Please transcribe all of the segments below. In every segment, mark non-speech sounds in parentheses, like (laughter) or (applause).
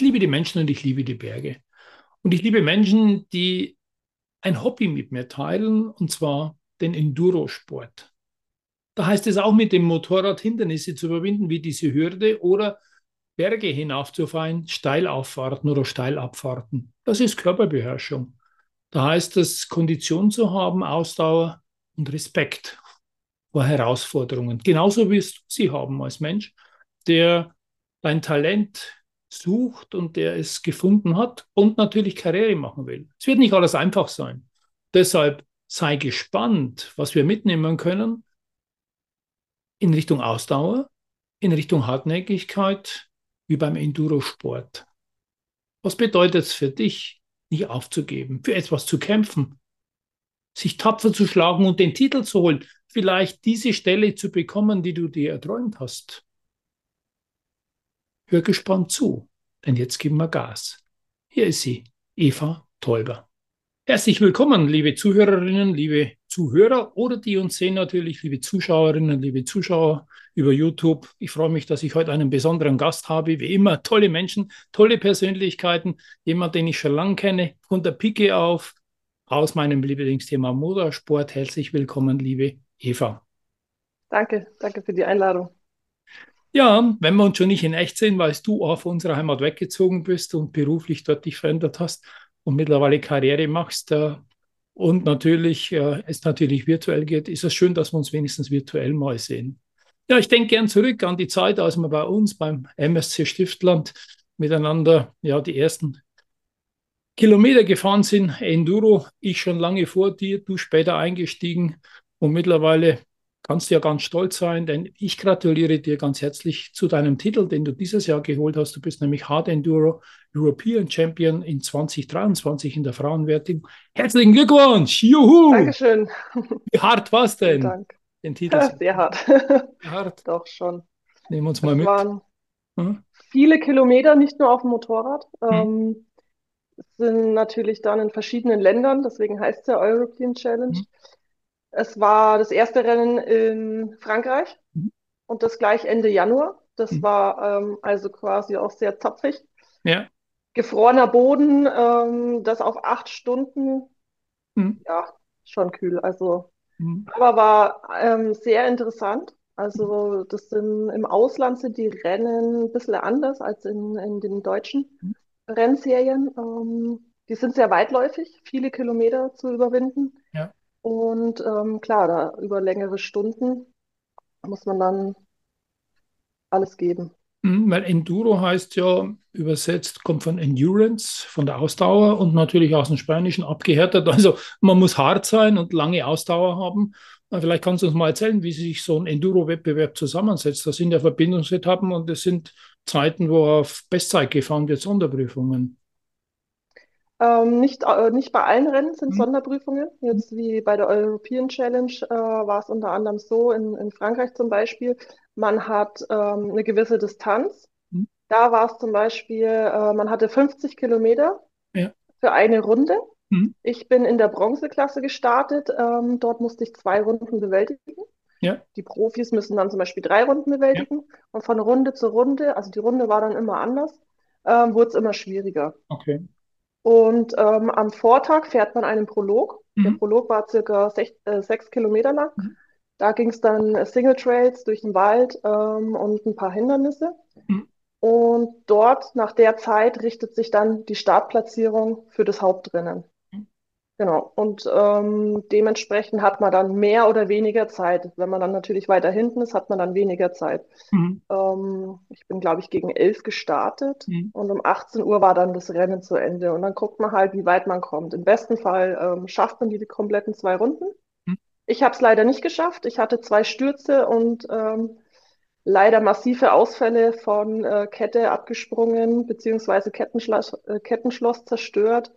Ich liebe die Menschen und ich liebe die Berge. Und ich liebe Menschen, die ein Hobby mit mir teilen, und zwar den Endurosport. Da heißt es auch mit dem Motorrad Hindernisse zu überwinden, wie diese Hürde oder Berge hinaufzufahren, Steilauffahrten oder Steilabfahrten. Das ist Körperbeherrschung. Da heißt es, Kondition zu haben, Ausdauer und Respekt vor Herausforderungen. Genauso wie es Sie haben als Mensch, der dein Talent sucht und der es gefunden hat und natürlich Karriere machen will. Es wird nicht alles einfach sein. Deshalb sei gespannt, was wir mitnehmen können in Richtung Ausdauer, in Richtung Hartnäckigkeit, wie beim Endurosport. Was bedeutet es für dich, nicht aufzugeben, für etwas zu kämpfen, sich tapfer zu schlagen und den Titel zu holen, vielleicht diese Stelle zu bekommen, die du dir erträumt hast? Hör gespannt zu, denn jetzt geben wir Gas. Hier ist sie, Eva Tolber. Herzlich willkommen, liebe Zuhörerinnen, liebe Zuhörer oder die uns sehen natürlich, liebe Zuschauerinnen, liebe Zuschauer über YouTube. Ich freue mich, dass ich heute einen besonderen Gast habe. Wie immer, tolle Menschen, tolle Persönlichkeiten. Jemand, den ich schon lange kenne, von der Pike auf, aus meinem Lieblingsthema Motorsport. Herzlich willkommen, liebe Eva. Danke, danke für die Einladung. Ja, wenn wir uns schon nicht in echt sehen, weil du auch von unserer Heimat weggezogen bist und beruflich dort dich verändert hast und mittlerweile Karriere machst, äh, und natürlich, äh, es natürlich virtuell geht, ist es schön, dass wir uns wenigstens virtuell mal sehen. Ja, ich denke gern zurück an die Zeit, als wir bei uns beim MSC Stiftland miteinander ja die ersten Kilometer gefahren sind. Enduro, ich schon lange vor dir, du später eingestiegen und mittlerweile kannst du ja ganz stolz sein, denn ich gratuliere dir ganz herzlich zu deinem Titel, den du dieses Jahr geholt hast. Du bist nämlich Hard Enduro European Champion in 2023 in der Frauenwertung. Herzlichen Glückwunsch! Juhu! Dankeschön. Wie hart war es denn? Dank. Den Titel (laughs) Sehr hart. Sehr hart. Doch schon. Nehmen wir uns mal Es mit. waren Hm? viele Kilometer, nicht nur auf dem Motorrad. Hm. Ähm, sind natürlich dann in verschiedenen Ländern, deswegen heißt es ja European Challenge. Hm. Es war das erste Rennen in Frankreich Mhm. und das gleich Ende Januar. Das Mhm. war ähm, also quasi auch sehr zapfig. Ja. Gefrorener Boden, ähm, das auf acht Stunden, Hm. ja, schon kühl. Also Hm. Aber war ähm, sehr interessant. Also das sind im Ausland sind die Rennen ein bisschen anders als in, in den deutschen Mhm. Rennserien. Ähm, die sind sehr weitläufig, viele Kilometer zu überwinden. Ja. Und ähm, klar, da über längere Stunden muss man dann alles geben. Hm, Weil Enduro heißt ja übersetzt, kommt von Endurance, von der Ausdauer und natürlich aus dem Spanischen abgehärtet. Also man muss hart sein und lange Ausdauer haben. Vielleicht kannst du uns mal erzählen, wie sich so ein Enduro-Wettbewerb zusammensetzt. Das sind ja Verbindungsetappen und es sind Zeiten, wo auf Bestzeit gefahren wird, Sonderprüfungen. Ähm, nicht, äh, nicht bei allen Rennen sind Mhm. Sonderprüfungen. Jetzt wie bei der European Challenge äh, war es unter anderem so, in, in Frankreich zum Beispiel, man hat ähm, eine gewisse Distanz. Mhm. Da war es zum Beispiel, äh, man hatte 50 Kilometer Ja. für eine Runde. Mhm. Ich bin in der Bronzeklasse gestartet. Ähm, dort musste ich zwei Runden bewältigen. Ja. Die Profis müssen dann zum Beispiel drei Runden bewältigen. Und von Runde zu Runde, also die Runde war dann immer anders, ähm, wurde es immer schwieriger. Okay. Und ähm, am Vortag fährt man einen Prolog. Der Mhm. Prolog war circa sech, äh, sechs Kilometer lang. Mhm. Da ging es dann äh, Single Trails durch den Wald ähm, und ein paar Hindernisse. Mhm. Und dort, nach der Zeit, richtet sich dann die Startplatzierung für das Hauptrennen. Genau. Und ähm, dementsprechend hat man dann mehr oder weniger Zeit. Wenn man dann natürlich weiter hinten ist, hat man dann weniger Zeit. Mhm. Ähm, ich bin, glaube ich, gegen elf gestartet Mhm. und um 18 Uhr war dann das Rennen zu Ende. Und dann guckt man halt, wie weit man kommt. Im besten Fall ähm, schafft man die kompletten zwei Runden. Mhm. Ich habe es leider nicht geschafft. Ich hatte zwei Stürze und ähm, leider massive Ausfälle von äh, Kette abgesprungen, beziehungsweise Kettenschloss, äh, Kettenschloss zerstört,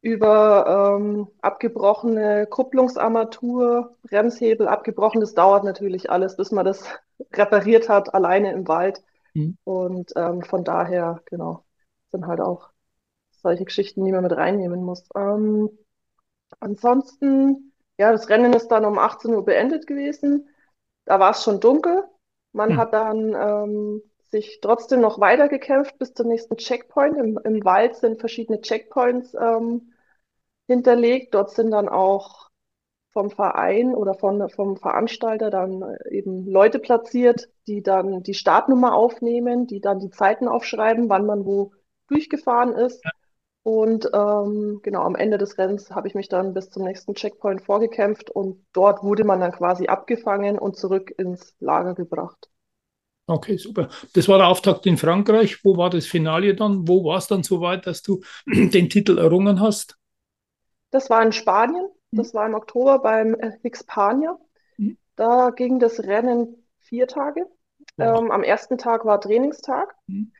über ähm, abgebrochene Kupplungsarmatur, Bremshebel abgebrochen. Das dauert natürlich alles, bis man das (laughs) repariert hat, alleine im Wald. Mhm. Und ähm, von daher, genau, sind halt auch solche Geschichten, die man mit reinnehmen muss. Ähm, ansonsten, ja, das Rennen ist dann um 18 Uhr beendet gewesen. Da war es schon dunkel. Man mhm. hat dann ähm, sich trotzdem noch weitergekämpft bis zum nächsten Checkpoint. Im, im Wald sind verschiedene Checkpoints ähm, hinterlegt. Dort sind dann auch vom Verein oder von, vom Veranstalter dann eben Leute platziert, die dann die Startnummer aufnehmen, die dann die Zeiten aufschreiben, wann man wo durchgefahren ist. Und ähm, genau am Ende des Rennens habe ich mich dann bis zum nächsten Checkpoint vorgekämpft und dort wurde man dann quasi abgefangen und zurück ins Lager gebracht. Okay, super. Das war der Auftakt in Frankreich. Wo war das Finale dann? Wo war es dann so weit, dass du (clears throat) den Titel errungen hast? Das war in Spanien. Mhm. Das war im Oktober beim Hispania. Mhm. Da ging das Rennen vier Tage. Wow. Ähm, am ersten Tag war Trainingstag. Mhm.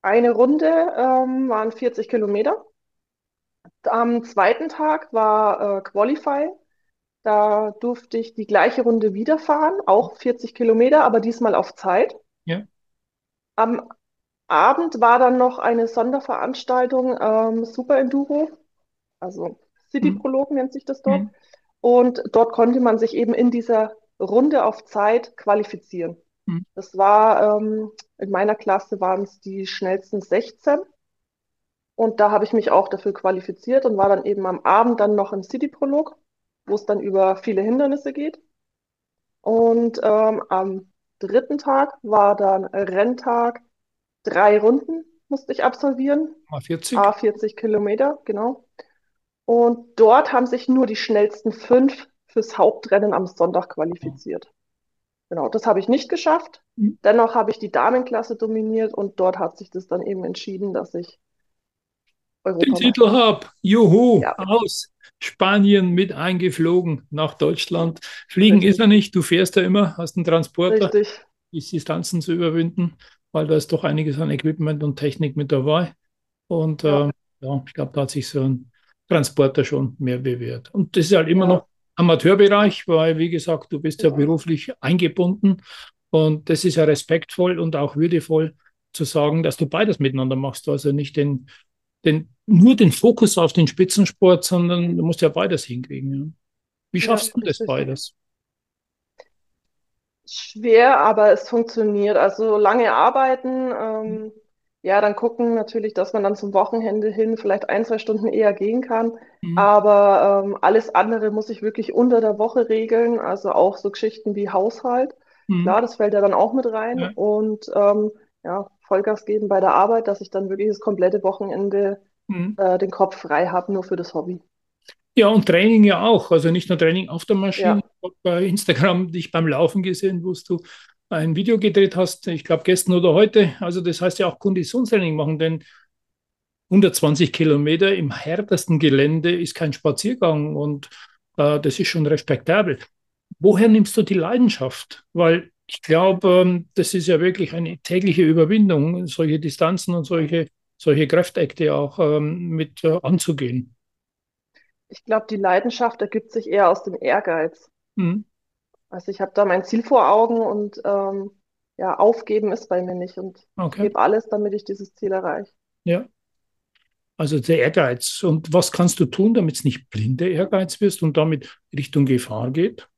Eine Runde ähm, waren 40 Kilometer. Am zweiten Tag war äh, Qualify. Da durfte ich die gleiche Runde wieder fahren, auch 40 Kilometer, aber diesmal auf Zeit. Ja. Am Abend war dann noch eine Sonderveranstaltung ähm, Super Enduro, also City. Prolog mhm. nennt sich das dort. Mhm. Und dort konnte man sich eben in dieser Runde auf Zeit qualifizieren. Mhm. Das war, ähm, in meiner Klasse waren es die schnellsten 16. Und da habe ich mich auch dafür qualifiziert und war dann eben am Abend dann noch im City-Prolog, wo es dann über viele Hindernisse geht. Und ähm, am dritten Tag war dann Renntag. Drei Runden musste ich absolvieren. A40. A40 Kilometer, genau. Und dort haben sich nur die schnellsten fünf fürs Hauptrennen am Sonntag qualifiziert. Genau, das habe ich nicht geschafft. Mhm. Dennoch habe ich die Damenklasse dominiert und dort hat sich das dann eben entschieden, dass ich Europa den Titel habe. Juhu, ja. aus Spanien mit eingeflogen nach Deutschland. Fliegen Richtig. ist er nicht, du fährst ja immer, hast einen Transporter, Richtig. die Distanzen zu überwinden, weil da ist doch einiges an Equipment und Technik mit dabei. Und ja, äh, ja ich glaube, da hat sich so ein Transporter schon mehr bewährt. Und das ist halt immer ja. noch Amateurbereich, weil, wie gesagt, du bist ja, ja beruflich eingebunden und das ist ja respektvoll und auch würdevoll zu sagen, dass du beides miteinander machst. Also nicht den, den, nur den Fokus auf den Spitzensport, sondern du musst ja beides hinkriegen. Ja. Wie schaffst ja, du das beides? Schwer, aber es funktioniert. Also lange arbeiten, ähm, ja, dann gucken natürlich, dass man dann zum Wochenende hin vielleicht ein, zwei Stunden eher gehen kann. Mhm. Aber ähm, alles andere muss ich wirklich unter der Woche regeln. Also auch so Geschichten wie Haushalt. Mhm. Klar, das fällt ja dann auch mit rein. Ja. Und ähm, ja, Vollgas geben bei der Arbeit, dass ich dann wirklich das komplette Wochenende mhm. äh, den Kopf frei habe, nur für das Hobby. Ja, und Training ja auch. Also nicht nur Training auf der Maschine. Ja. Bei Instagram dich beim Laufen gesehen, wo du ein Video gedreht hast, ich glaube gestern oder heute. Also das heißt ja auch Konditionstraining machen, denn 120 Kilometer im härtesten Gelände ist kein Spaziergang und äh, das ist schon respektabel. Woher nimmst du die Leidenschaft? Weil ich glaube, ähm, das ist ja wirklich eine tägliche Überwindung, solche Distanzen und solche, solche Kräfteakte auch ähm, mit äh, anzugehen. Ich glaube, die Leidenschaft ergibt sich eher aus dem Ehrgeiz. Mhm. Also ich habe da mein Ziel vor Augen und ähm, ja, aufgeben ist bei mir nicht und okay. gebe alles, damit ich dieses Ziel erreiche. Ja. Also der Ehrgeiz. Und was kannst du tun, damit es nicht blinder Ehrgeiz wirst und damit Richtung Gefahr geht?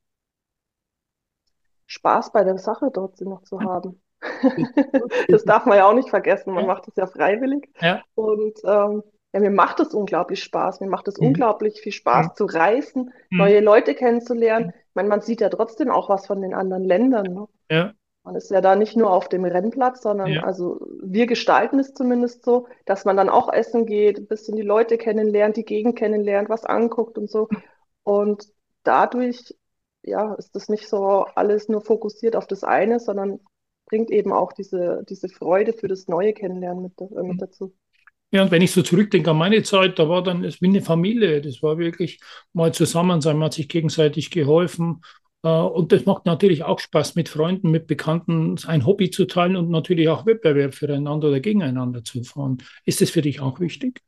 Spaß bei der Sache dort noch zu haben. (laughs) das darf man ja auch nicht vergessen. Man ja. macht es ja freiwillig. Ja. Und ähm, ja, mir macht es unglaublich Spaß. Mir macht es mhm. unglaublich viel Spaß mhm. zu reisen, mhm. neue Leute kennenzulernen. Ich meine, man sieht ja trotzdem auch was von den anderen Ländern. Ne? Ja. Man ist ja da nicht nur auf dem Rennplatz, sondern ja. also wir gestalten es zumindest so, dass man dann auch essen geht, ein bisschen die Leute kennenlernt, die Gegend kennenlernt, was anguckt und so. Und dadurch, ja, ist das nicht so alles nur fokussiert auf das eine, sondern bringt eben auch diese, diese Freude für das neue Kennenlernen mit, äh, mit mhm. dazu. Ja, und wenn ich so zurückdenke an meine Zeit, da war dann es wie eine Familie. Das war wirklich mal zusammen sein, man hat sich gegenseitig geholfen. Äh, und das macht natürlich auch Spaß, mit Freunden, mit Bekannten ein Hobby zu teilen und natürlich auch Wettbewerb füreinander oder gegeneinander zu fahren. Ist das für dich auch wichtig?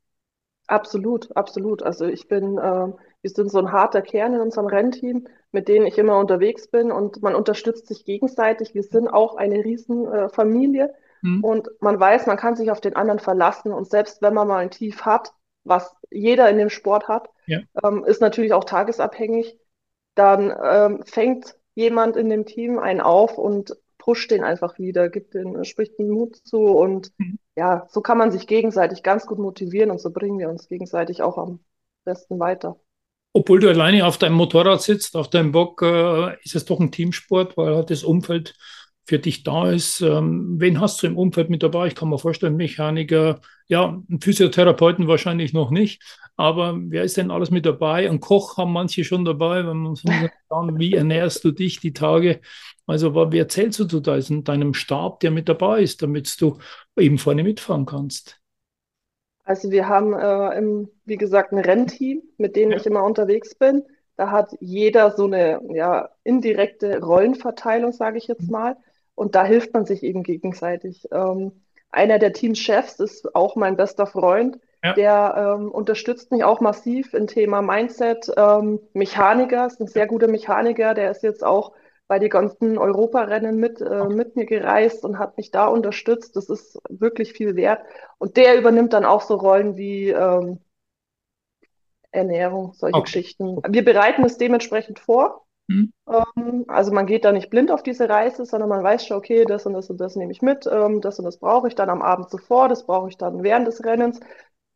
Absolut, absolut. Also ich bin, äh, wir sind so ein harter Kern in unserem Rennteam, mit denen ich immer unterwegs bin und man unterstützt sich gegenseitig. Wir sind auch eine Riesenfamilie äh, mhm. und man weiß, man kann sich auf den anderen verlassen und selbst wenn man mal ein Tief hat, was jeder in dem Sport hat, ja. ähm, ist natürlich auch tagesabhängig, dann ähm, fängt jemand in dem Team einen auf und pusht den einfach wieder, gibt den, spricht den Mut zu und mhm. Ja, so kann man sich gegenseitig ganz gut motivieren und so bringen wir uns gegenseitig auch am besten weiter. Obwohl du alleine auf deinem Motorrad sitzt, auf deinem Bock, äh, ist es doch ein Teamsport, weil halt das Umfeld für dich da ist. Ähm, wen hast du im Umfeld mit dabei? Ich kann mir vorstellen, Mechaniker, ja, Physiotherapeuten wahrscheinlich noch nicht, aber wer ist denn alles mit dabei? Ein Koch haben manche schon dabei, wenn man so (laughs) sagen, wie ernährst du dich die Tage? Also, wer zählst du da in deinem Stab, der mit dabei ist, damit du eben vorne mitfahren kannst? Also wir haben, äh, im, wie gesagt, ein Rennteam, mit dem ja. ich immer unterwegs bin. Da hat jeder so eine ja, indirekte Rollenverteilung, sage ich jetzt mhm. mal. Und da hilft man sich eben gegenseitig. Ähm, einer der Teamchefs ist auch mein bester Freund. Ja. Der ähm, unterstützt mich auch massiv im Thema Mindset. Ähm, Mechaniker ist ein sehr guter Mechaniker. Der ist jetzt auch bei den ganzen Europarennen mit, äh, mit mir gereist und hat mich da unterstützt. Das ist wirklich viel wert. Und der übernimmt dann auch so Rollen wie ähm, Ernährung, solche okay. Geschichten. Wir bereiten es dementsprechend vor. Mhm. Ähm, also man geht da nicht blind auf diese Reise, sondern man weiß schon, okay, das und das und das nehme ich mit, ähm, das und das brauche ich dann am Abend zuvor, das brauche ich dann während des Rennens.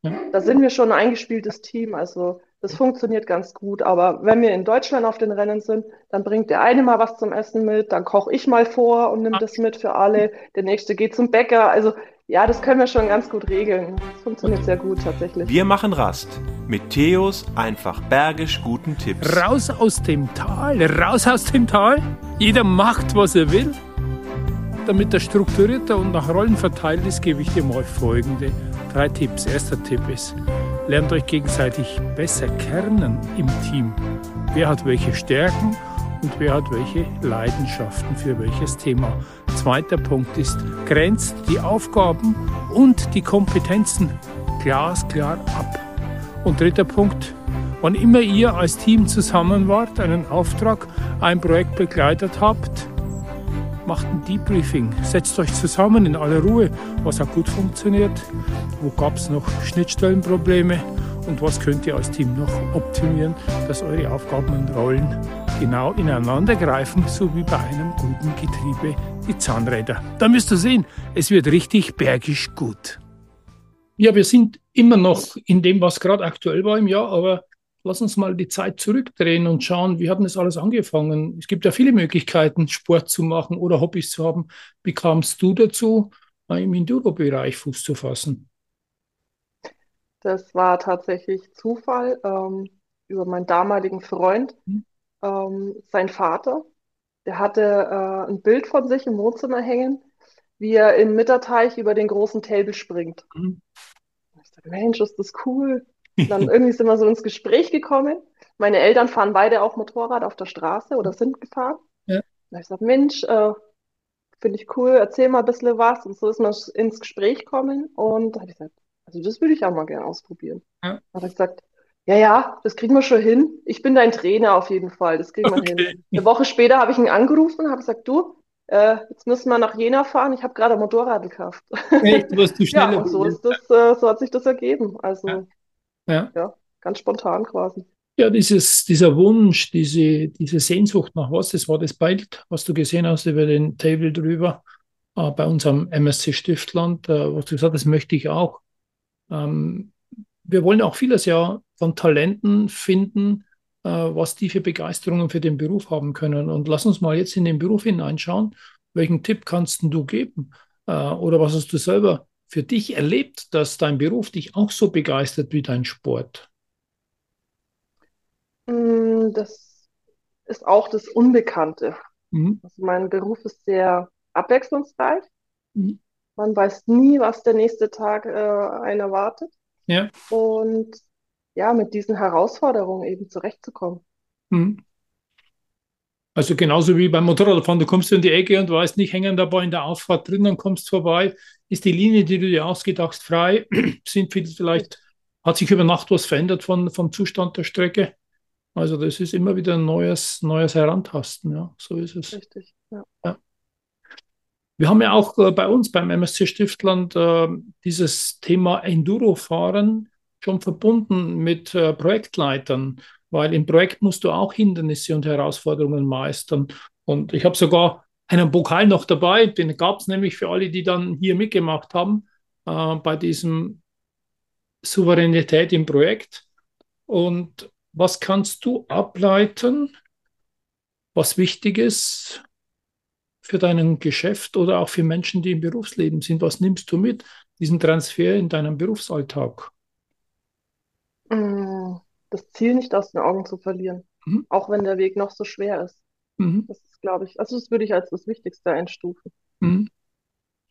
Ja. Da sind wir schon ein eingespieltes Team, also das funktioniert ganz gut. Aber wenn wir in Deutschland auf den Rennen sind, dann bringt der eine mal was zum Essen mit, dann koche ich mal vor und nehme das mit für alle. Der nächste geht zum Bäcker. Also ja, das können wir schon ganz gut regeln. Das funktioniert sehr gut tatsächlich. Wir machen Rast mit Theos einfach bergisch guten Tipps. Raus aus dem Tal, raus aus dem Tal. Jeder macht, was er will. Damit das strukturierter und nach Rollen verteilt ist, gebe ich dir mal folgende drei Tipps. Erster Tipp ist, lernt euch gegenseitig besser kernen im Team. Wer hat welche Stärken und wer hat welche Leidenschaften für welches Thema. Zweiter Punkt ist, grenzt die Aufgaben und die Kompetenzen glasklar ab. Und dritter Punkt, wann immer ihr als Team zusammen wart, einen Auftrag, ein Projekt begleitet habt, macht ein Debriefing, setzt euch zusammen in aller Ruhe, was hat gut funktioniert, wo gab es noch Schnittstellenprobleme und was könnt ihr als Team noch optimieren, dass eure Aufgaben und Rollen genau ineinander greifen, so wie bei einem guten Getriebe die Zahnräder. Da müsst ihr sehen, es wird richtig bergisch gut. Ja, wir sind immer noch in dem, was gerade aktuell war im Jahr, aber lass uns mal die Zeit zurückdrehen und schauen, wie hat denn das alles angefangen? Es gibt ja viele Möglichkeiten, Sport zu machen oder Hobbys zu haben. Wie kamst du dazu, im Enduro-Bereich Fuß zu fassen? Das war tatsächlich Zufall ähm, über meinen damaligen Freund. Mhm. Ähm, sein Vater, der hatte äh, ein Bild von sich im Wohnzimmer hängen, wie er im Mitterteich über den großen Table springt. Mhm. Ich dachte, Mensch, ist das cool. Dann irgendwie sind wir so ins Gespräch gekommen. Meine Eltern fahren beide auch Motorrad auf der Straße oder sind gefahren. Ja. Habe ich gesagt, Mensch, äh, finde ich cool, erzähl mal ein bisschen was. Und so ist man ins Gespräch gekommen. Und da habe ich gesagt, also das würde ich auch mal gerne ausprobieren. Ja. Da hat er gesagt, ja, ja, das kriegen wir schon hin. Ich bin dein Trainer auf jeden Fall. Das kriegen wir okay. hin. Eine Woche später habe ich ihn angerufen und habe gesagt, du, äh, jetzt müssen wir nach Jena fahren. Ich habe gerade ein Motorrad gekauft. Echt, du wirst du (laughs) schneller. ja, und so ist das, äh, so hat sich das ergeben. Also ja. Ja. ja, ganz spontan quasi. Ja, dieses, dieser Wunsch, diese, diese Sehnsucht nach was, das war das Bild, was du gesehen hast über den Table drüber äh, bei unserem MSC Stiftland, äh, was du gesagt hast, das möchte ich auch. Ähm, wir wollen auch vieles ja von Talenten finden, äh, was die für Begeisterungen für den Beruf haben können. Und lass uns mal jetzt in den Beruf hineinschauen. Welchen Tipp kannst du geben? Äh, oder was hast du selber für dich erlebt, dass dein Beruf dich auch so begeistert wie dein Sport? Mm, das ist auch das Unbekannte. Mhm. Also mein Beruf ist sehr abwechslungsreich. Mhm. Man weiß nie, was der nächste Tag äh, einen erwartet. Ja. Und ja, mit diesen Herausforderungen eben zurechtzukommen. Mhm. Also genauso wie beim Motorradfahren, du kommst in die Ecke und weißt nicht, hängen dabei in der Auffahrt drin, dann kommst vorbei, ist die Linie, die du dir ausgedacht hast, frei, (clears throat) sind vielleicht, hat sich über Nacht was verändert von, vom Zustand der Strecke. Also das ist immer wieder ein neues, neues Herantasten, ja, so ist es. Richtig, ja. ja. Wir haben ja auch äh, bei uns beim MSC Stiftland äh, dieses Thema Enduro-Fahren schon verbunden mit äh, Projektleitern weil im Projekt musst du auch Hindernisse und Herausforderungen meistern. Und ich habe sogar einen Pokal noch dabei, den gab es nämlich für alle, die dann hier mitgemacht haben, bei diesem Souveränität im Projekt. Und was kannst du ableiten, was wichtig ist für dein Geschäft oder auch für Menschen, die im Berufsleben sind? Was nimmst du mit, diesen Transfer in deinem Berufsalltag? Mm das Ziel nicht aus den Augen zu verlieren, mhm. auch wenn der Weg noch so schwer ist. Mhm. Das ist, glaube ich, also das würde ich als das Wichtigste einstufen. Mhm.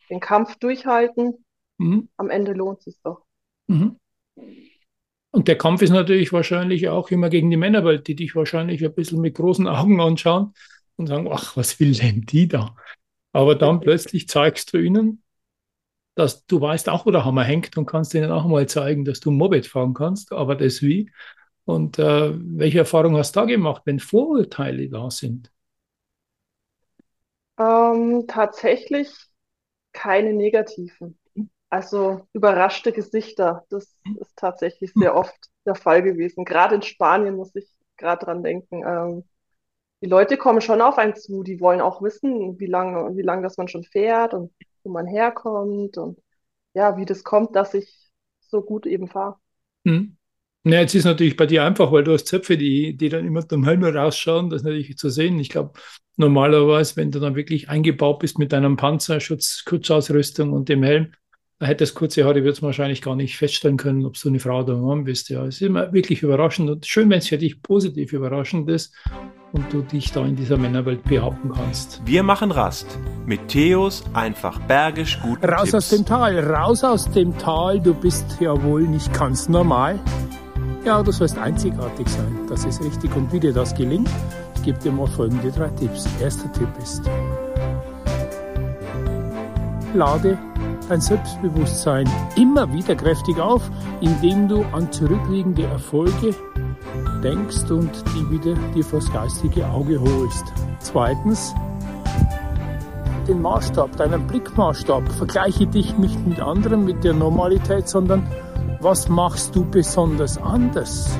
Den Kampf durchhalten, mhm. am Ende lohnt es sich doch. Mhm. Und der Kampf ist natürlich wahrscheinlich auch immer gegen die Männerwelt, die dich wahrscheinlich ein bisschen mit großen Augen anschauen und sagen, ach, was will denn die da? Aber dann plötzlich zeigst du ihnen, dass du weißt auch, wo der Hammer hängt und kannst ihnen auch mal zeigen, dass du Moped fahren kannst, aber das wie. Und äh, welche Erfahrung hast du da gemacht, wenn Vorurteile da sind? Ähm, tatsächlich keine negativen. Also überraschte Gesichter, das ist tatsächlich sehr oft der Fall gewesen. Gerade in Spanien muss ich gerade dran denken. Ähm, die Leute kommen schon auf einen zu, die wollen auch wissen, wie lange, wie lange das man schon fährt und wo man herkommt und ja, wie das kommt, dass ich so gut eben fahre. Hm. Ja, jetzt ist natürlich bei dir einfach, weil du hast Zöpfe, die, die dann immer zum Helm rausschauen, das ist natürlich zu sehen. Ich glaube, normalerweise, wenn du dann wirklich eingebaut bist mit deinem Panzerschutz, Schutzausrüstung und dem Helm, da hättest kurze Haare, würdest du wahrscheinlich gar nicht feststellen können, ob du eine Frau oder ein Mann bist. Ja, es ist immer wirklich überraschend und schön, wenn es für dich positiv überraschend ist und du dich da in dieser Männerwelt behaupten kannst. Wir machen Rast mit Theos einfach bergisch gut. Raus Tipps. aus dem Tal, raus aus dem Tal, du bist ja wohl nicht ganz normal. Ja, du sollst einzigartig sein. Das ist richtig. Und wie dir das gelingt, ich gebe dir mal folgende drei Tipps. Erster Tipp ist, lade dein Selbstbewusstsein immer wieder kräftig auf, indem du an zurückliegende Erfolge denkst und die wieder dir vors geistige Auge holst. Zweitens, den Maßstab, deinen Blickmaßstab. Vergleiche dich nicht mit anderen, mit der Normalität, sondern was machst du besonders anders?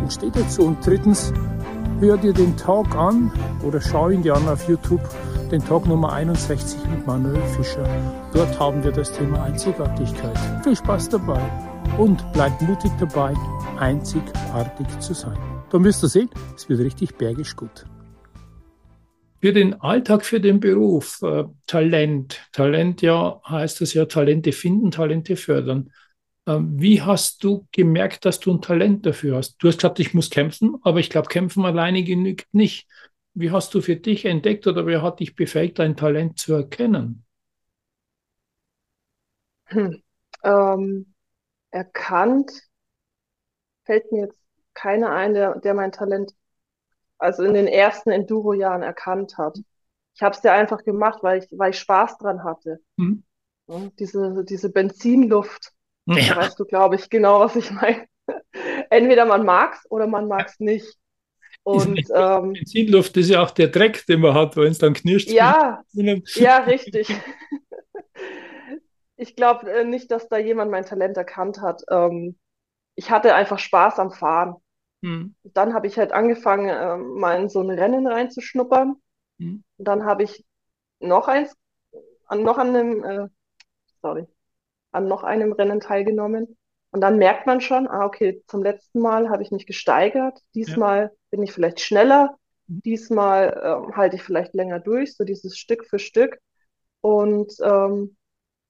Und steht dazu. Und drittens, hör dir den Talk an oder schau ihn dir an auf YouTube, den Talk Nummer 61 mit Manuel Fischer. Dort haben wir das Thema Einzigartigkeit. Viel Spaß dabei und bleib mutig dabei, einzigartig zu sein. Dann wirst du sehen, es wird richtig bergisch gut. Für den Alltag, für den Beruf, äh, Talent. Talent ja heißt es ja, Talente finden, Talente fördern. Ähm, wie hast du gemerkt, dass du ein Talent dafür hast? Du hast gesagt, ich muss kämpfen, aber ich glaube, kämpfen alleine genügt nicht. Wie hast du für dich entdeckt oder wer hat dich befähigt, dein Talent zu erkennen? Hm. Ähm, erkannt fällt mir jetzt keiner ein, der, der mein Talent also in den ersten Enduro-Jahren erkannt hat. Ich habe es ja einfach gemacht, weil ich, weil ich Spaß dran hatte. Hm. diese, diese Benzinluft, ja. weißt du, glaube ich, genau, was ich meine. (laughs) Entweder man mag es oder man mag es nicht. Und ähm, Benzinluft ist ja auch der Dreck, den man hat, wenn es dann knirscht. Ja, (laughs) ja, richtig. (laughs) ich glaube äh, nicht, dass da jemand mein Talent erkannt hat. Ähm, ich hatte einfach Spaß am Fahren. Hm. Dann habe ich halt angefangen, äh, mal in so ein Rennen reinzuschnuppern. Hm. Dann habe ich noch eins, an noch an einem, äh, sorry, an noch einem Rennen teilgenommen. Und dann merkt man schon, ah, okay, zum letzten Mal habe ich mich gesteigert, diesmal ja. bin ich vielleicht schneller, mhm. diesmal ähm, halte ich vielleicht länger durch, so dieses Stück für Stück. Und ähm,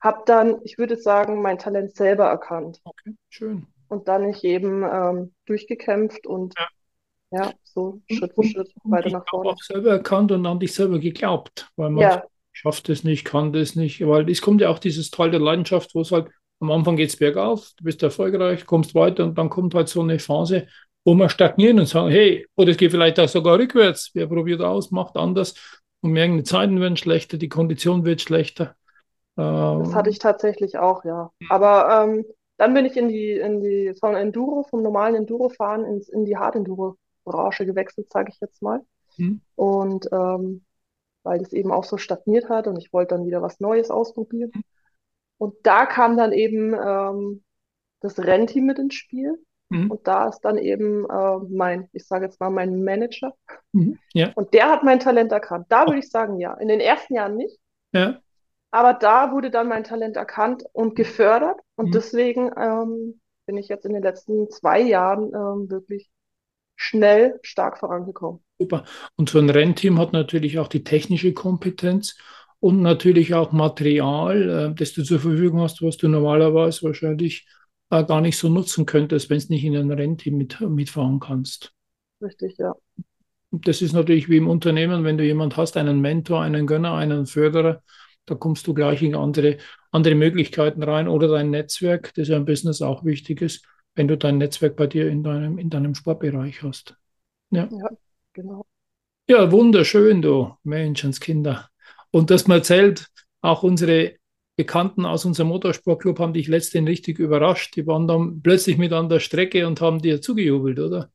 habe dann, ich würde sagen, mein Talent selber erkannt. Okay, schön. Und dann ich eben ähm, durchgekämpft und ja. ja so Schritt für Schritt weiter nach vorne. Auch selber erkannt und an dich selber geglaubt, weil man ja schafft es nicht, kann das nicht, weil es kommt ja auch dieses Teil der Leidenschaft, wo es halt am Anfang geht es bergauf, du bist erfolgreich, kommst weiter und dann kommt halt so eine Phase, wo wir stagnieren und sagen, hey, oder es geht vielleicht auch sogar rückwärts. Wer probiert aus, macht anders und merken, die Zeiten werden schlechter, die Kondition wird schlechter. Das hatte ich tatsächlich auch, ja. Aber ähm, dann bin ich in die, in die, von Enduro, vom normalen Enduro-Fahren ins, in die Hard-Enduro-Branche gewechselt, sage ich jetzt mal. Mhm. Und ähm, weil das eben auch so stagniert hat und ich wollte dann wieder was Neues ausprobieren. Und da kam dann eben ähm, das Rennteam mit ins Spiel. Mhm. Und da ist dann eben äh, mein, ich sage jetzt mal, mein Manager. Mhm. Ja, Und der hat mein Talent erkannt. Da würde ich sagen, ja. In den ersten Jahren nicht. ja, Aber da wurde dann mein Talent erkannt und gefördert. Und Mhm. deswegen ähm, bin ich jetzt in den letzten zwei Jahren ähm, wirklich schnell stark vorangekommen. super. Und so ein Rennteam hat natürlich auch die technische Kompetenz und natürlich auch Material, äh, das du zur Verfügung hast, was du normalerweise wahrscheinlich äh, gar nicht so nutzen könntest, wenn es nicht in ein Rennteam mit, mitfahren kannst. Richtig, ja. Das ist natürlich wie im Unternehmen, wenn du jemand hast, einen Mentor, einen Gönner, einen Förderer, da kommst du gleich in andere, andere Möglichkeiten rein oder dein Netzwerk, das ja im Business auch wichtig ist, wenn du dein Netzwerk bei dir in deinem, in deinem Sportbereich hast. Ja. Ja, genau. Ja, wunderschön, du Menschenskinder. Und das man erzählt, auch unsere Bekannten aus unserem Motorsportclub haben dich letztendlich richtig überrascht. Die waren dann plötzlich mit an der Strecke und haben dir zugejubelt, oder?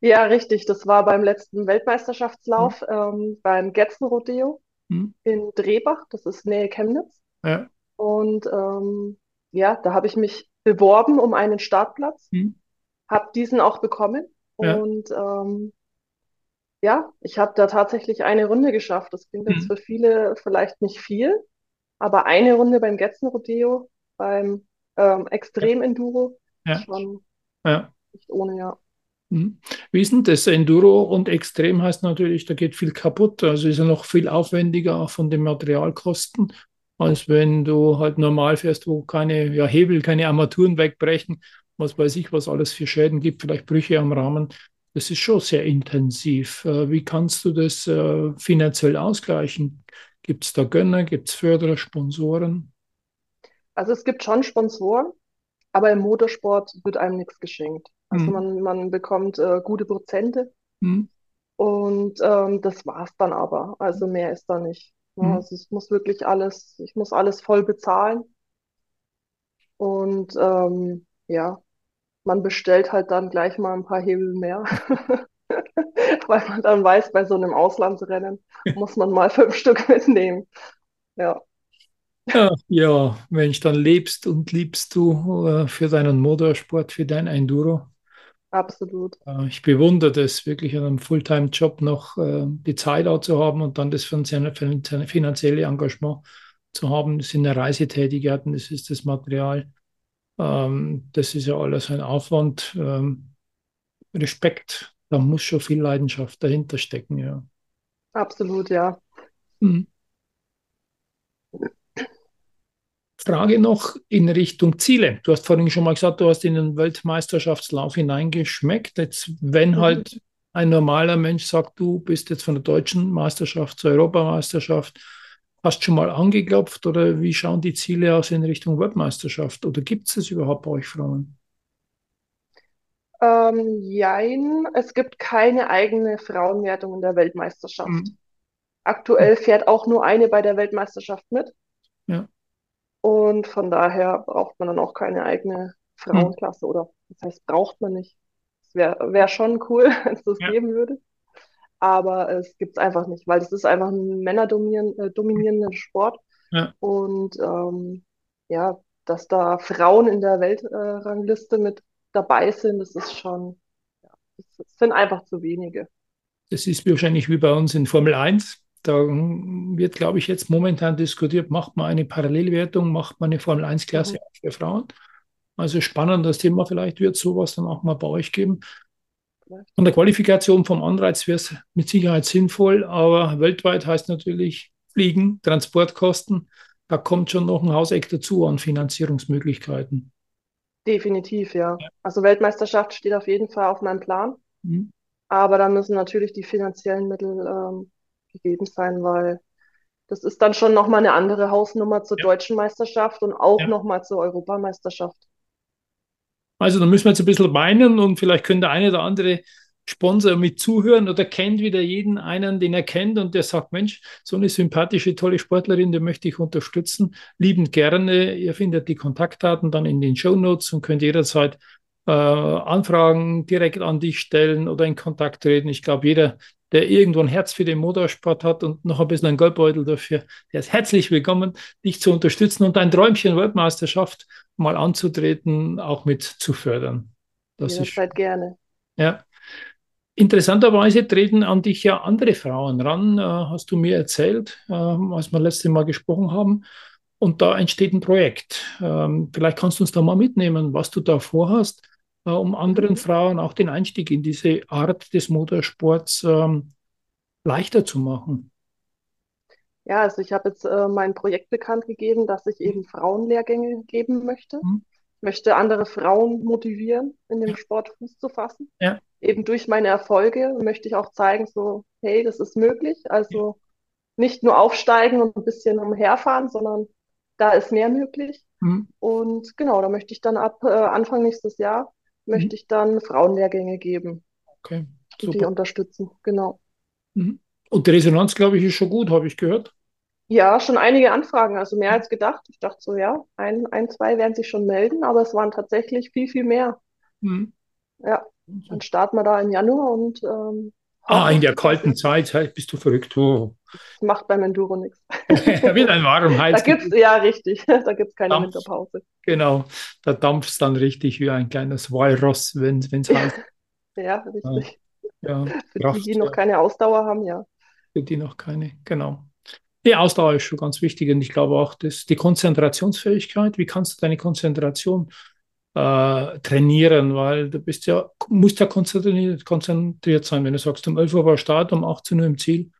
Ja, richtig. Das war beim letzten Weltmeisterschaftslauf ähm, beim Getzenrodeo Hm? in Drehbach. Das ist Nähe Chemnitz. Ja. Und ähm, ja, da habe ich mich beworben um einen Startplatz, Hm? habe diesen auch bekommen. Ja. Und ähm, ja, ich habe da tatsächlich eine Runde geschafft. Das klingt jetzt Mhm. für viele vielleicht nicht viel, aber eine Runde beim Getzenrodeo, beim ähm, Extrem-Enduro, Ja. schon Ja. nicht ohne, ja. Mhm. Wie ist denn das? Enduro und Extrem heißt natürlich, da geht viel kaputt. Also ist ja noch viel aufwendiger auch von den Materialkosten, als wenn du halt normal fährst, wo keine ja, Hebel, keine Armaturen wegbrechen, was weiß ich, was alles für Schäden gibt, vielleicht Brüche am Rahmen. Das ist schon sehr intensiv. Äh, Wie kannst du das äh, finanziell ausgleichen? Gibt es da Gönner, gibt es Förderer, Sponsoren? Also es gibt schon Sponsoren, aber im Motorsport wird einem nichts geschenkt. Also Mhm. man, man bekommt äh, gute Prozente Hm? und ähm, das war's dann aber. Also mehr ist da nicht. Mhm. also es muss wirklich alles, ich muss alles voll bezahlen und ähm, ja, man bestellt halt dann gleich mal ein paar Hebel mehr, (laughs) weil man dann weiß, bei so einem Auslandsrennen muss man mal fünf Stück mitnehmen. Ja. Ja, ja, Mensch, dann lebst und liebst du äh, für deinen Motorsport, für dein Enduro. Absolut. Äh, Ich bewundere das wirklich an einem Fulltime-Job noch äh, die Zeit auch zu haben und dann das finanzielle finanzielle Engagement zu haben. Das sind ja Reisetätigkeiten, das ist das Material. Ähm, das ist ja alles ein Aufwand. Ähm, Respekt, da muss schon viel Leidenschaft dahinter stecken, ja. Absolut, ja. Mhm. Frage noch in Richtung Ziele. Du hast vorhin schon mal gesagt, du hast in den Weltmeisterschaftslauf hineingeschmeckt. Jetzt, wenn Mhm. halt ein normaler Mensch sagt, du bist jetzt von der deutschen Meisterschaft zur Europameisterschaft, hast schon mal angeklopft oder wie schauen die Ziele aus in Richtung Weltmeisterschaft? Oder gibt es das überhaupt bei euch Frauen? Ähm, jein, es gibt keine eigene Frauenwertung in der Weltmeisterschaft. Mhm. Aktuell fährt auch nur eine bei der Weltmeisterschaft mit. Ja. Und von daher braucht man dann auch keine eigene Frauenklasse oder das heißt, braucht man nicht. Es wäre wär schon cool, (laughs) wenn es das Ja. geben würde. Aber es gibt es einfach nicht, weil es ist einfach ein männerdominierender äh, Sport. Ja. Und ähm, ja, dass da Frauen in der Weltrangliste mit dabei sind, das ist schon, ja, das sind einfach zu wenige. Das ist wahrscheinlich wie bei uns in Formel 1. Da wird, glaube ich, jetzt momentan diskutiert, macht man eine Parallelwertung, macht man eine Formel 1-Klasse Mhm. für Frauen. Also spannend das Thema, vielleicht wird sowas dann auch mal bei euch geben. Von der Qualifikation vom Anreiz wäre es mit Sicherheit sinnvoll, aber weltweit heißt natürlich Fliegen, Transportkosten. Da kommt schon noch ein Hauseck dazu an Finanzierungsmöglichkeiten. Definitiv, ja. Also Weltmeisterschaft steht auf jeden Fall auf meinem Plan. Mhm. Aber da müssen natürlich die finanziellen Mittel ähm, gegeben sein, weil das ist dann schon nochmal eine andere Hausnummer zur Ja. deutschen Meisterschaft und auch Ja. nochmal zur Europameisterschaft. Also da müssen wir jetzt ein bisschen weinen und vielleicht könnte der eine oder andere Sponsor mit zuhören oder kennt wieder jeden einen, den er kennt und der sagt, Mensch, so eine sympathische, tolle Sportlerin, die möchte ich unterstützen. Liebend gerne. Ihr findet die Kontaktdaten dann in den Show Notes und könnt jederzeit äh, Anfragen direkt an dich stellen oder in Kontakt treten. Ich glaube, jeder, der irgendwo ein Herz für den Motorsport hat und noch ein bisschen ein Goldbeutel dafür, der ist herzlich willkommen, dich zu unterstützen und dein Träumchen Weltmeisterschaft mal anzutreten, auch mit zu fördern. Das Jederzeit ist gerne. Ja. Interessanterweise treten an dich ja andere Frauen ran, äh, hast du mir erzählt, äh, als wir letztes Mal gesprochen haben. Und da entsteht ein Projekt. Ähm, vielleicht kannst du uns da mal mitnehmen, was du da vorhast, äh, um anderen Frauen auch den Einstieg in diese Art des Motorsports ähm, leichter zu machen. Ja, also ich habe jetzt äh, mein Projekt bekannt gegeben, dass ich eben Frauenlehrgänge geben möchte. Mhm. Ich möchte andere Frauen motivieren, in dem Sport Fuß zu fassen. Ja eben durch meine Erfolge möchte ich auch zeigen, so, hey, das ist möglich. Also nicht nur aufsteigen und ein bisschen umherfahren, sondern da ist mehr möglich. Mhm. Und genau, da möchte ich dann ab äh, Anfang nächstes Jahr, mhm. möchte ich dann Frauenlehrgänge geben. Okay. Super. Die unterstützen, genau. Mhm. Und die Resonanz, glaube ich, ist schon gut, habe ich gehört. Ja, schon einige Anfragen, also mehr als gedacht. Ich dachte so, ja, ein, ein, zwei werden sich schon melden, aber es waren tatsächlich viel, viel mehr. Mhm. Ja. Dann starten wir da im Januar und. Ähm, ah, in der kalten Zeit, bist du verrückt. Oh. Das macht beim Enduro nichts. (laughs) Wie ein warm Hals. Da gibt's, ja, richtig. (laughs) Da gibt es keine Dampf, Winterpause. Genau. Da dampft es dann richtig wie ein kleines Walross, wenn es heiß (laughs) Ja, richtig. Ja, Für Kraft, die, die noch keine Ausdauer haben, ja. Für die noch keine, genau. Die Ausdauer ist schon ganz wichtig und ich glaube auch, dass die Konzentrationsfähigkeit, wie kannst du deine Konzentration äh, trainieren, weil du bist ja, musst ja konzentriert, konzentriert sein. Wenn du sagst, um 11 Uhr war Start, um 18 Uhr im Ziel,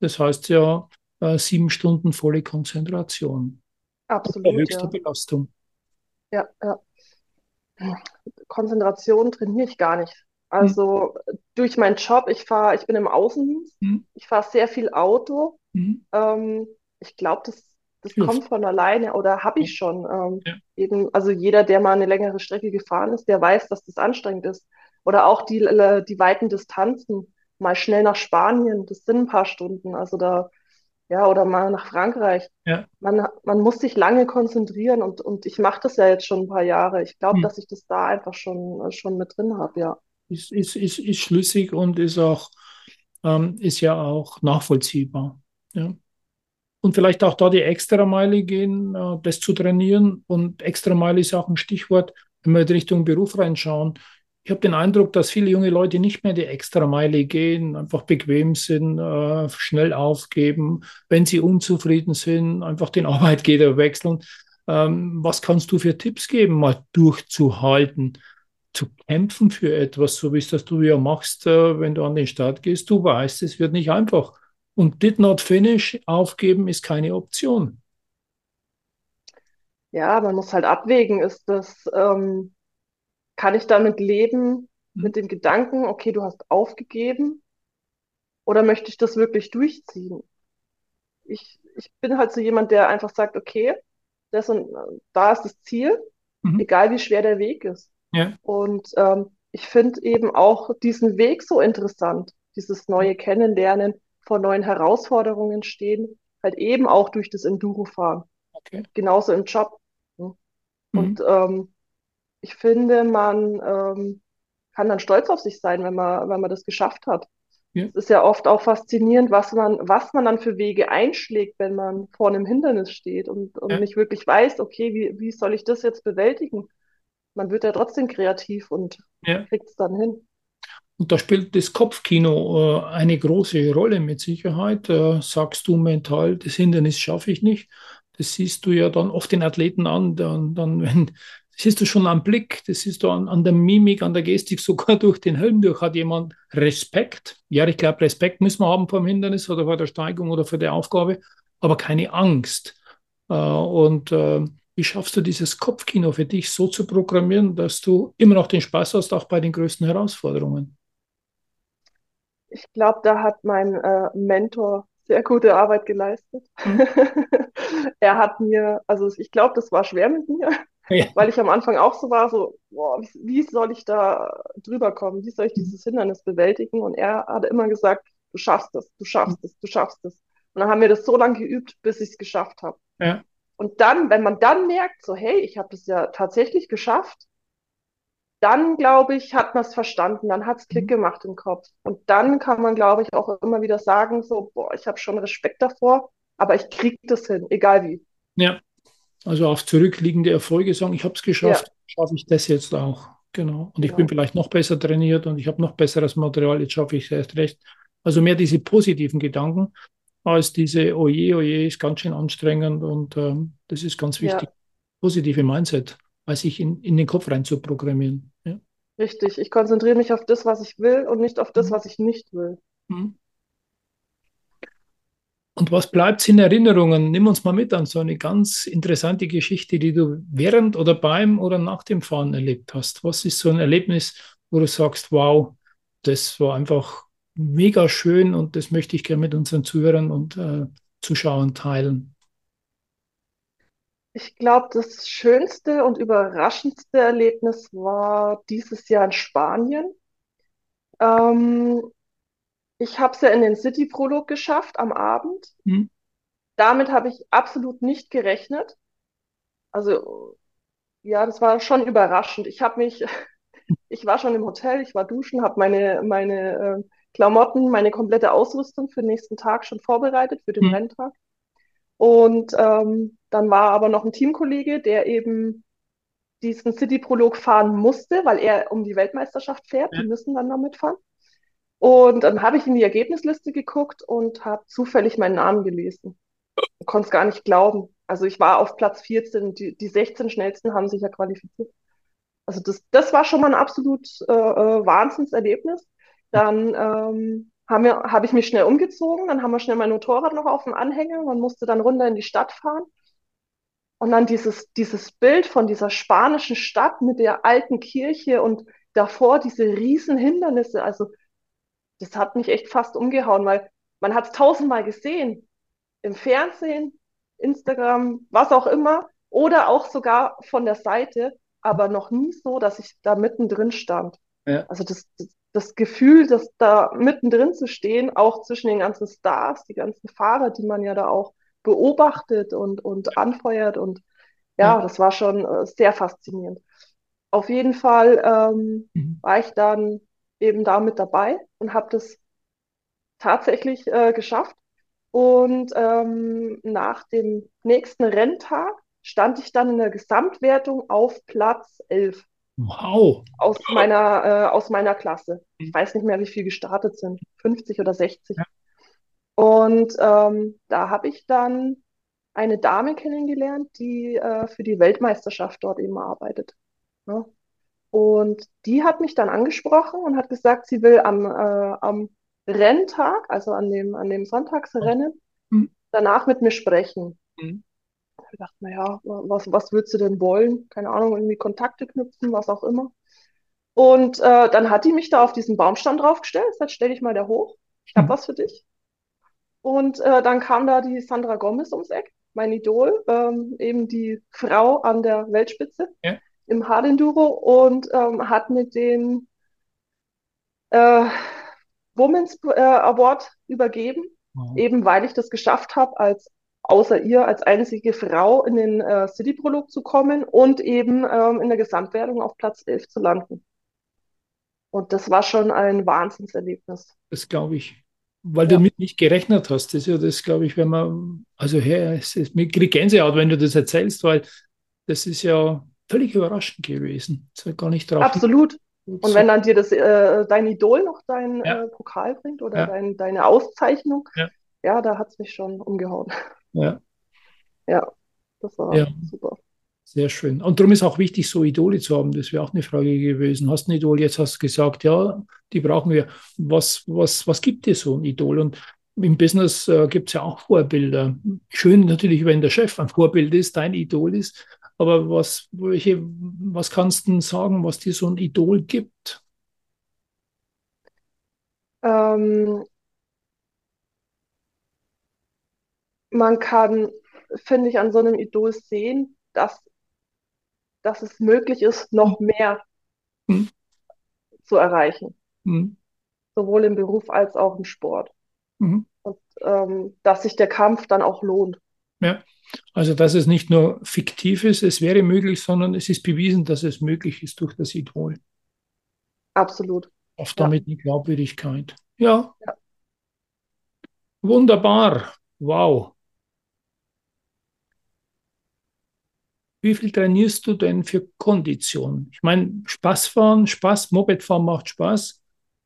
das heißt ja äh, sieben Stunden volle Konzentration. Absolut. Höchste ja. Belastung. Ja, ja. Konzentration trainiere ich gar nicht. Also mhm. durch meinen Job, ich fahre, ich bin im Außendienst, mhm. ich fahre sehr viel Auto. Mhm. Ähm, ich glaube, das das Luft. kommt von alleine oder habe ich schon. Ähm, ja. eben, also jeder, der mal eine längere Strecke gefahren ist, der weiß, dass das anstrengend ist. Oder auch die, äh, die weiten Distanzen, mal schnell nach Spanien, das sind ein paar Stunden. Also da, ja, oder mal nach Frankreich. Ja. Man, man muss sich lange konzentrieren und, und ich mache das ja jetzt schon ein paar Jahre. Ich glaube, hm. dass ich das da einfach schon, schon mit drin habe, ja. Ist, ist, ist, ist schlüssig und ist auch, ähm, ist ja auch nachvollziehbar. Ja und vielleicht auch da die Extrameile gehen, äh, das zu trainieren. Und Extrameile ist auch ein Stichwort, wenn wir in Richtung Beruf reinschauen. Ich habe den Eindruck, dass viele junge Leute nicht mehr die Extrameile gehen, einfach bequem sind, äh, schnell aufgeben, wenn sie unzufrieden sind, einfach den (laughs) Arbeitgeber wechseln. Ähm, was kannst du für Tipps geben, mal durchzuhalten, zu kämpfen für etwas, so wie es das du ja machst, äh, wenn du an den Start gehst? Du weißt, es wird nicht einfach. Und did not finish, aufgeben ist keine Option. Ja, man muss halt abwägen, ist das, ähm, kann ich damit leben, mhm. mit dem Gedanken, okay, du hast aufgegeben, oder möchte ich das wirklich durchziehen? Ich, ich bin halt so jemand, der einfach sagt, okay, das und da ist das Ziel, mhm. egal wie schwer der Weg ist. Ja. Und ähm, ich finde eben auch diesen Weg so interessant, dieses neue Kennenlernen, vor neuen Herausforderungen stehen, halt eben auch durch das Enduro-Fahren. Okay. Genauso im Job. Ne? Mhm. Und ähm, ich finde, man ähm, kann dann stolz auf sich sein, wenn man, wenn man das geschafft hat. Ja. Es ist ja oft auch faszinierend, was man, was man dann für Wege einschlägt, wenn man vor einem Hindernis steht und, und ja. nicht wirklich weiß, okay, wie, wie soll ich das jetzt bewältigen? Man wird ja trotzdem kreativ und ja. kriegt es dann hin. Und da spielt das Kopfkino äh, eine große Rolle mit Sicherheit. Äh, sagst du mental, das Hindernis schaffe ich nicht. Das siehst du ja dann oft den Athleten an. Dann, dann wenn, das siehst du schon am Blick, das siehst du an, an der Mimik, an der Gestik, (laughs) sogar durch den Helm durch hat jemand Respekt. Ja, ich glaube, Respekt müssen wir haben vor dem Hindernis oder vor der Steigung oder vor der Aufgabe, aber keine Angst. Äh, und äh, wie schaffst du dieses Kopfkino für dich so zu programmieren, dass du immer noch den Spaß hast, auch bei den größten Herausforderungen? Ich glaube, da hat mein äh, Mentor sehr gute Arbeit geleistet. Mhm. (laughs) er hat mir, also ich glaube, das war schwer mit mir, (laughs) ja. weil ich am Anfang auch so war, so, boah, wie, wie, soll ich da drüber kommen? Wie soll ich dieses Hindernis bewältigen? Und er hat immer gesagt, du schaffst es, du schaffst es, du schaffst es. Und dann haben wir das so lange geübt, bis ich es geschafft habe. Ja. Und dann, wenn man dann merkt, so, hey, ich habe das ja tatsächlich geschafft, dann, glaube ich, hat man es verstanden, dann hat es Klick mhm. gemacht im Kopf. Und dann kann man, glaube ich, auch immer wieder sagen, so, boah, ich habe schon Respekt davor, aber ich kriege das hin, egal wie. Ja, also auf zurückliegende Erfolge sagen, ich habe es geschafft, ja. schaffe ich das jetzt auch. Genau. Und ich ja. bin vielleicht noch besser trainiert und ich habe noch besseres Material, jetzt schaffe ich es erst recht. Also mehr diese positiven Gedanken als diese, oje, oje, ist ganz schön anstrengend und ähm, das ist ganz wichtig. Ja. Positive Mindset, als sich in, in den Kopf rein zu programmieren. Ja. Richtig, ich konzentriere mich auf das, was ich will und nicht auf das, mhm. was ich nicht will. Mhm. Und was bleibt in Erinnerungen? Nimm uns mal mit an so eine ganz interessante Geschichte, die du während oder beim oder nach dem Fahren erlebt hast. Was ist so ein Erlebnis, wo du sagst, wow, das war einfach mega schön und das möchte ich gerne mit unseren Zuhörern und äh, Zuschauern teilen? Ich glaube, das schönste und überraschendste Erlebnis war dieses Jahr in Spanien. Ähm, ich habe es ja in den City-Prolog geschafft am Abend. Mhm. Damit habe ich absolut nicht gerechnet. Also, ja, das war schon überraschend. Ich habe mich, (laughs) ich war schon im Hotel, ich war duschen, habe meine, meine äh, Klamotten, meine komplette Ausrüstung für den nächsten Tag schon vorbereitet, für den mhm. Renntag. Und ähm, dann war aber noch ein Teamkollege, der eben diesen City-Prolog fahren musste, weil er um die Weltmeisterschaft fährt. Ja. Die müssen dann da mitfahren. Und dann habe ich in die Ergebnisliste geguckt und habe zufällig meinen Namen gelesen. Ich konnte es gar nicht glauben. Also ich war auf Platz 14, die, die 16 schnellsten haben sich ja qualifiziert. Also das, das war schon mal ein absolut äh, äh Wahnsinnserlebnis. Dann ähm, habe hab ich mich schnell umgezogen, dann haben wir schnell mein Motorrad noch auf dem Anhänger und musste dann runter in die Stadt fahren. Und dann dieses, dieses Bild von dieser spanischen Stadt mit der alten Kirche und davor diese riesen Hindernisse, also das hat mich echt fast umgehauen, weil man hat es tausendmal gesehen. Im Fernsehen, Instagram, was auch immer, oder auch sogar von der Seite, aber noch nie so, dass ich da mittendrin stand. Ja. Also das, das, das Gefühl, dass da mittendrin zu stehen, auch zwischen den ganzen Stars, die ganzen Fahrer, die man ja da auch beobachtet und, und anfeuert. Und ja, ja. das war schon äh, sehr faszinierend. Auf jeden Fall ähm, mhm. war ich dann eben da mit dabei und habe das tatsächlich äh, geschafft. Und ähm, nach dem nächsten Renntag stand ich dann in der Gesamtwertung auf Platz 11. Wow. Aus meiner, äh, aus meiner Klasse. Ich weiß nicht mehr, wie viel gestartet sind. 50 oder 60. Ja. Und ähm, da habe ich dann eine Dame kennengelernt, die äh, für die Weltmeisterschaft dort eben arbeitet. Ja. Ne? Und die hat mich dann angesprochen und hat gesagt, sie will am, äh, am Renntag, also an dem, an dem Sonntagsrennen, mhm. danach mit mir sprechen. Mhm ich dachte, naja, was, was würdest du denn wollen? Keine Ahnung, irgendwie Kontakte knüpfen, was auch immer. Und äh, dann hat die mich da auf diesen Baumstamm draufgestellt. Jetzt stell dich mal da hoch. Ich habe mhm. was für dich. Und äh, dann kam da die Sandra Gomez ums Eck, mein Idol, ähm, eben die Frau an der Weltspitze ja. im Hardenduro und ähm, hat mit dem äh, Women's äh, Award übergeben, wow. eben weil ich das geschafft habe, als außer ihr als einzige Frau in den äh, City-Prolog zu kommen und eben ähm, in der Gesamtwertung auf Platz 11 zu landen. Und das war schon ein Wahnsinnserlebnis. Das glaube ich. Weil ja. du damit nicht gerechnet hast. Das ist ja das, glaube ich, wenn man, also her, es ist, mir kriegt Gänsehaut, wenn du das erzählst, weil das ist ja völlig überraschend gewesen. Das gar nicht drauf. Absolut. Und so. wenn dann dir das, äh, dein Idol noch dein ja. äh, Pokal bringt oder ja. dein, deine Auszeichnung, ja, da hat es mich schon umgehauen. Ja. Ja, das war ja. super. Sehr schön. Und darum ist auch wichtig, so Idole zu haben. Das wäre auch eine Frage gewesen. Hast du ein Idol? Jetzt hast du gesagt, ja, die brauchen wir. Was, was, was gibt dir so ein Idol? Und im Business äh, gibt es ja auch Vorbilder. Schön natürlich, wenn der Chef ein Vorbild ist, dein Idol ist. Aber was, welche, was kannst du denn sagen, was dir so ein Idol gibt? Ähm, man kann, finde ich, an so einem Idol sehen, dass, dass es möglich ist, noch mehr Mhm. zu erreichen, Mhm. sowohl im Beruf als auch im Sport. Mhm. Und ähm, dass sich der Kampf dann auch lohnt. Ja, also dass es nicht nur fiktiv ist, es wäre möglich, sondern es ist bewiesen, dass es möglich ist durch das Idol. Absolut. Auf Ja. damit eine Glaubwürdigkeit. Ja. Ja. Wunderbar. Wow. Wie viel trainierst du denn für Kondition? Ich meine, Spaß fahren, Spaß, Moped fahren macht Spaß,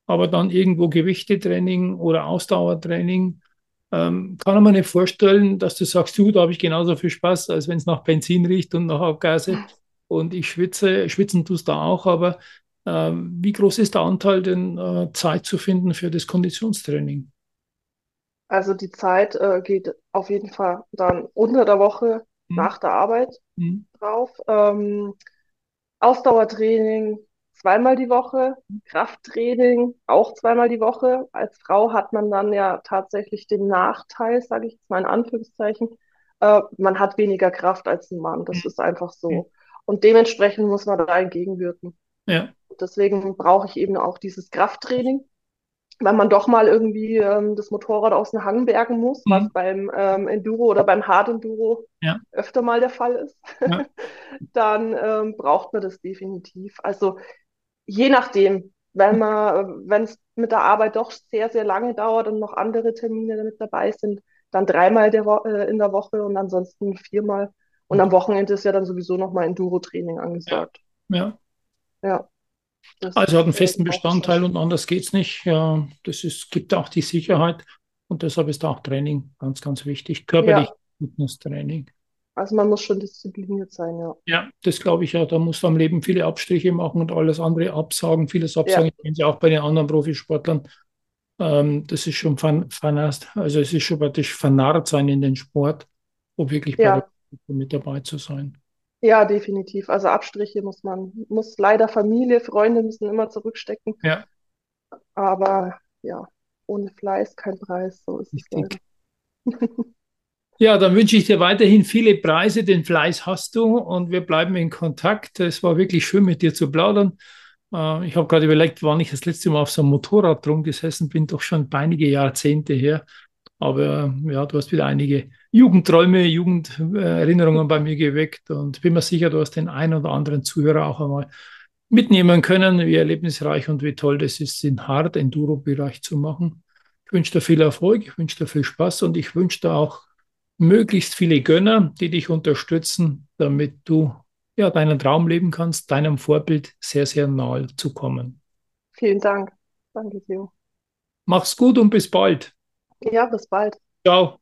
aber dann irgendwo Gewichtetraining oder Ausdauertraining, ähm, kann man nicht vorstellen, dass du sagst, du, da habe ich genauso viel Spaß, als wenn es nach Benzin riecht und nach Abgase und ich schwitze, schwitzen tust du auch, aber ähm, wie groß ist der Anteil, denn äh, Zeit zu finden für das Konditionstraining? Also die Zeit äh, geht auf jeden Fall dann unter der Woche Hm, nach der Arbeit hm, drauf. Ähm, Ausdauertraining zweimal die Woche, Krafttraining auch zweimal die Woche. Als Frau hat man dann ja tatsächlich den Nachteil, sage ich jetzt mal in Anführungszeichen, äh, man hat weniger Kraft als ein Mann. Das Hm. ist einfach Hm. so. Und dementsprechend muss man da entgegenwirken. Ja, Deswegen brauche ich eben auch dieses Krafttraining. Wenn man doch mal irgendwie ähm, das Motorrad aus dem Hang bergen muss, was Mhm. beim ähm, Enduro oder beim Hard Enduro Ja. öfter mal der Fall ist, Ja. (laughs) dann ähm, braucht man das definitiv. Also je nachdem, wenn man, wenn es mit der Arbeit doch sehr, sehr lange dauert und noch andere Termine damit dabei sind, dann dreimal der Wo äh, in der Woche und ansonsten viermal. Und am Wochenende ist ja dann sowieso nochmal Enduro-Training angesagt. ja. Ja. Das Also hat einen festen. Bestandteil und anders geht's nicht. Ja, das ist, gibt auch die Sicherheit und deshalb ist auch Training ganz, ganz wichtig. Körperlich Ja. Fitnesstraining. Also man muss schon diszipliniert sein, ja. Ja, das glaube ich ja. Da musst du am Leben viele Abstriche machen und alles andere absagen, vieles absagen. Ich kenne sie auch bei den anderen Profisportlern. Ähm, das ist schon fan, fanast, also es ist schon praktisch vernarrt sein in den Sport, um wirklich bei Ja. der Gruppe mit dabei zu sein. Ja, definitiv. Also Abstriche muss man, muss leider Familie, Freunde müssen immer zurückstecken. Ja. Aber ja, ohne Fleiß kein Preis, so ist es Richtig. leider. (laughs) Ja, dann wünsche ich dir weiterhin viele Preise. Den Fleiß hast du und wir bleiben in Kontakt. Es war wirklich schön, mit dir zu plaudern. Äh, Ich habe gerade überlegt, wann ich das letzte Mal auf so einem Motorrad drum gesessen bin, doch schon einige Jahrzehnte her. Aber äh, ja, du hast wieder einige Jugendträume, Jugenderinnerungen bei mir geweckt und bin mir sicher, du hast den einen oder anderen Zuhörer auch einmal mitnehmen können, wie erlebnisreich und wie toll das ist, den Hard-Enduro-Bereich zu machen. Ich wünsche dir viel Erfolg, ich wünsche dir viel Spaß und ich wünsche dir auch möglichst viele Gönner, die dich unterstützen, damit du ja deinen Traum leben kannst, deinem Vorbild sehr, sehr nahe zu kommen. Vielen Dank. Danke, Theo. Mach's gut und bis bald. Ja, bis bald. Ciao.